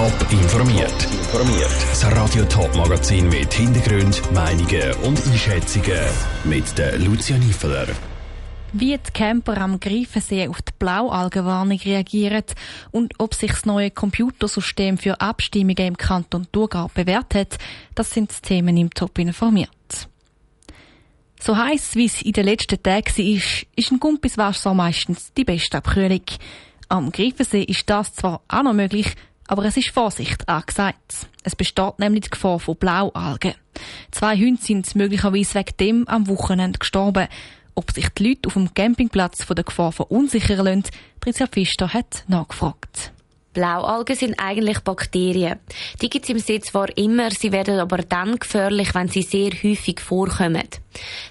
Top informiert. Informiert. Das Radio Top Magazin mit Hintergrund, Meinungen und Einschätzungen mit der Lucia Niefeler. Wie die Camper am Greifensee auf die Blaualgenwarnung reagieren und ob sich das neue Computersystem für Abstimmungen im Kanton Thurgau bewährt hat, das sind die Themen im Top informiert. So heiß wie es in den letzten Tagen war, ist ein Gumpiswasser meistens die beste Abkühlung. Am Greifensee ist das zwar auch noch möglich, aber es ist Vorsicht angesagt. Es besteht nämlich die Gefahr von Blaualgen. Zwei Hunde sind möglicherweise wegen dem am Wochenende gestorben. Ob sich die Leute auf dem Campingplatz von der Gefahr verunsichern lassen, Tricia Pfister hat nachgefragt. Blaualgen sind eigentlich Bakterien. Die gibt es im See zwar immer, sie werden aber dann gefährlich, wenn sie sehr häufig vorkommen.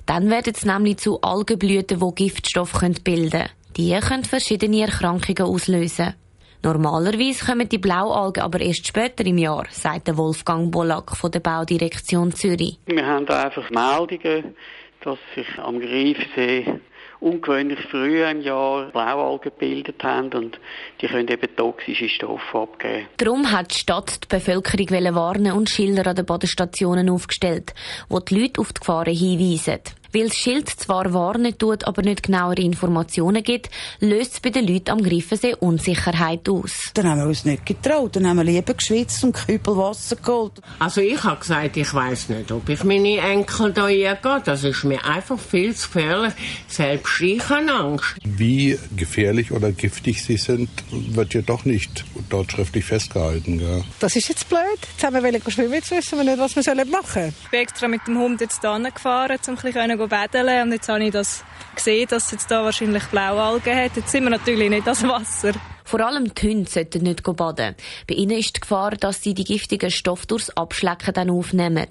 Dann werden sie nämlich zu Algenblüten, die Giftstoffe bilden können. Die können verschiedene Erkrankungen auslösen. Normalerweise kommen die Blaualgen aber erst später im Jahr, sagt Wolfgang Bollack von der Baudirektion Zürich. Wir haben da einfach Meldungen, dass sich am Greifsee ungewöhnlich früh im Jahr Blaualgen gebildet haben und die können eben toxische Stoffe abgeben. Darum hat die Stadt die Bevölkerung warnen und Schilder an den Badestationen aufgestellt, wo die Leute auf die Gefahren hinweisen. Weil das Schild zwar warnen tut, aber nicht genauere Informationen gibt, löst es bei den Leuten am Griffensee Unsicherheit aus. Dann haben wir uns nicht getraut, dann haben wir lieber geschwitzt und Kübel Wasser geholt. Also ich habe gesagt, ich weiß nicht, ob ich meine Enkel da gehe. Das ist mir einfach viel zu gefährlich. Selbst ich habe Angst. Wie gefährlich oder giftig sie sind, wird ja doch nicht dort schriftlich festgehalten. Ja. Das ist jetzt blöd. Jetzt haben wir schwimmen, jetzt wissen wir nicht, was wir machen sollen. Ich bin extra mit dem Hund jetzt hierher gefahren, um ein bisschen baden und jetzt habe ich das gesehen, dass es jetzt da wahrscheinlich Blaualgen hat. Jetzt sind wir natürlich nicht das Wasser. Vor allem die Hunde sollten nicht baden. Bei ihnen ist die Gefahr, dass sie die giftigen Stoffe durchs Abschlecken dann aufnehmen.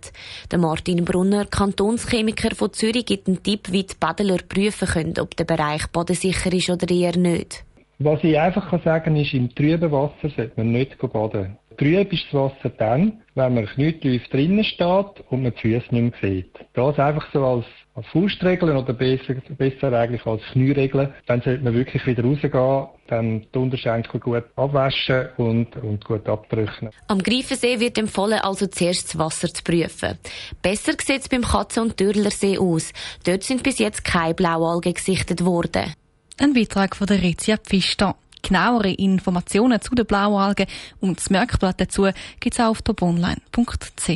Der Martin Brunner, Kantonschemiker von Zürich, gibt einen Tipp, wie die Badler prüfen können, ob der Bereich badensicher ist oder eher nicht. Was ich einfach sagen kann, ist, im trüben Wasser sollte man nicht baden. Trüb ist das Wasser dann, wenn man knietief drinnen steht und man die Füße nicht mehr sieht. Das einfach so als, als Faustregel oder besser, besser eigentlich als Knieregel. Dann sollte man wirklich wieder rausgehen, dann die Unterschenkel gut abwaschen und, und gut abbrüchen. Am Greifensee wird empfohlen, also zuerst das Wasser zu prüfen. Besser sieht es beim Katzen- und Dürlersee aus. Dort sind bis jetzt keine Blaualgen gesichtet worden. Ein Beitrag von der Rezia Pfister. Genauere Informationen zu den Blaualgen und das Merkblatt dazu gibt es auch auf tobonline.ch.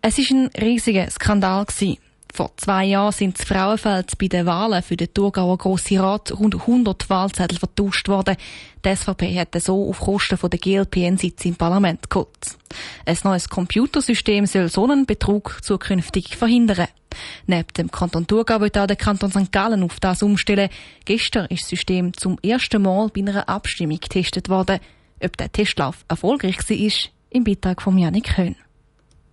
Es war ein riesiger Skandal. Vor zwei Jahren sind in Frauenfeld bei den Wahlen für den Thurgauer Grossen Rat rund 100 Wahlzettel vertauscht worden. Die SVP hat so auf Kosten der GLP einen Sitz im Parlament geholt. Ein neues Computersystem soll so einen Betrug zukünftig verhindern. Neben dem Kanton Thurgau wird auch der Kanton St. Gallen auf das umstellen. Gestern ist das System zum ersten Mal bei einer Abstimmung getestet worden. Ob der Testlauf erfolgreich war, im Beitrag von Janik Höhn.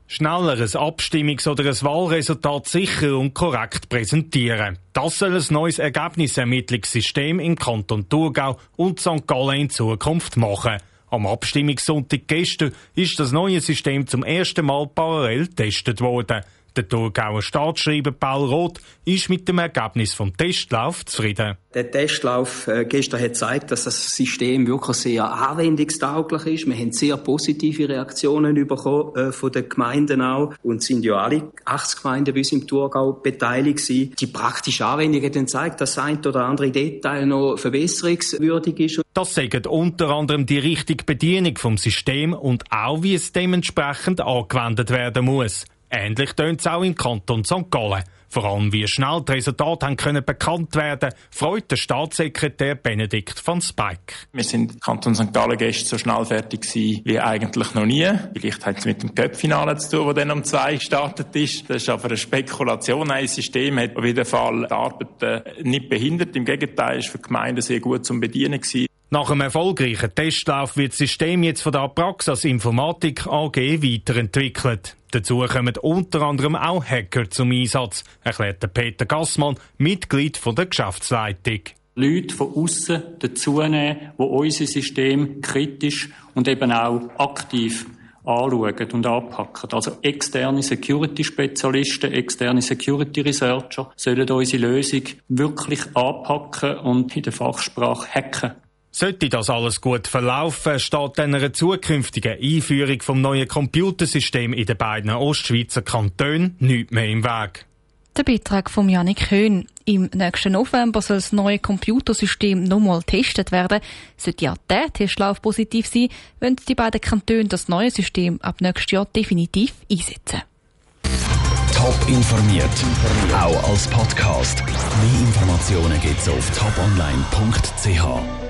Schneller ein Abstimmungs- oder ein Wahlresultat sicher und korrekt präsentieren. Das soll ein neues Ergebnisermittlungssystem im Kanton Thurgau und St. Gallen in Zukunft machen. Am Abstimmungssonntag gestern ist das neue System zum ersten Mal parallel getestet worden. Der Thurgauer Staatsschreiber Paul Roth ist mit dem Ergebnis vom Testlauf zufrieden. Der Testlauf äh, gestern hat gezeigt, dass das System wirklich sehr anwendungstauglich ist. Wir haben sehr positive Reaktionen bekommen äh, von den Gemeinden auch und sind ja alle 80 Gemeinden bis im Thurgau beteiligt gewesen. Die praktische Anwendung hat dann gezeigt, dass ein oder andere Detail noch verbesserungswürdig ist. Das sagt unter anderem die richtige Bedienung vom System und auch, wie es dementsprechend angewendet werden muss. Ähnlich tönt es auch im Kanton St. Gallen. Vor allem wie schnell die Resultate haben können bekannt werden, freut der Staatssekretär Benedikt von Spike. Wir sind im Kanton St. Gallen gestern so schnell fertig gewesen wie eigentlich noch nie. Vielleicht hat es mit dem Köpfinale zu tun, das dann um zwei gestartet ist. Das ist aber eine Spekulation. Ein System hat auf jeden Fall die Arbeit äh, nicht behindert. Im Gegenteil, ist für die Gemeinden sehr gut zum Bedienen gewesen. Nach einem erfolgreichen Testlauf wird das System jetzt von der Apraxas Informatik AG weiterentwickelt. Dazu kommen unter anderem auch Hacker zum Einsatz, erklärt Peter Gassmann, Mitglied der Geschäftsleitung. Leute von außen dazunehmen, die unser System kritisch und eben auch aktiv anschauen und anpacken. Also externe Security-Spezialisten, externe Security-Researcher sollen unsere Lösung wirklich anpacken und in der Fachsprache hacken. Sollte das alles gut verlaufen, steht einer zukünftigen Einführung vom neuen Computersystem in den beiden Ostschweizer Kantonen nicht mehr im Weg. Der Beitrag von Janik Höhn. Im nächsten November soll das neue Computersystem nochmal getestet werden. Sollte ja der Testlauf positiv sein, wollen die beiden Kantone das neue System ab nächstes Jahr definitiv einsetzen. Top informiert, auch als Podcast. Mehr Informationen gibt's auf toponline.ch.